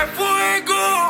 é fuego.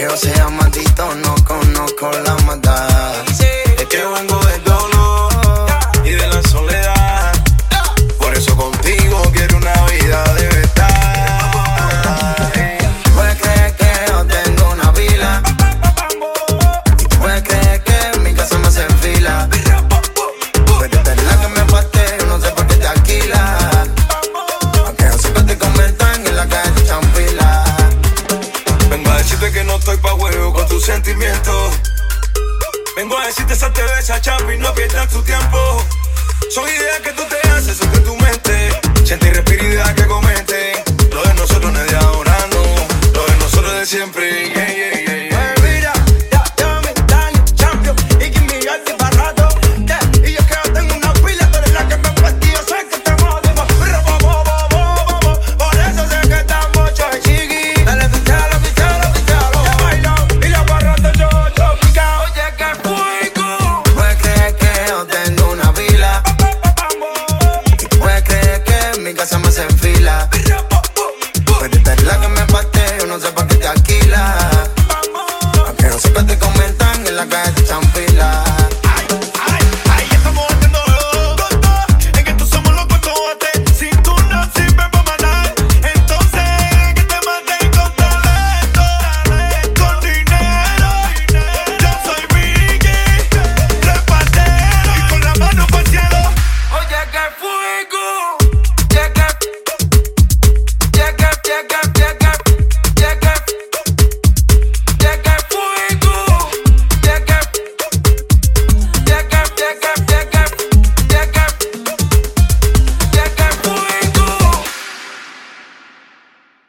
Que o sea maldito, no conozco la maldad. Vengo a decirte esa te besa, champi, no pierdas tu tiempo. Son ideas que tú te haces, son de tu mente. Siente y respira ideas que comente. casa me se enfila. La que me parte, yo no sé pa' qué te alquila. Aunque no sepa te comentan, en la calle te están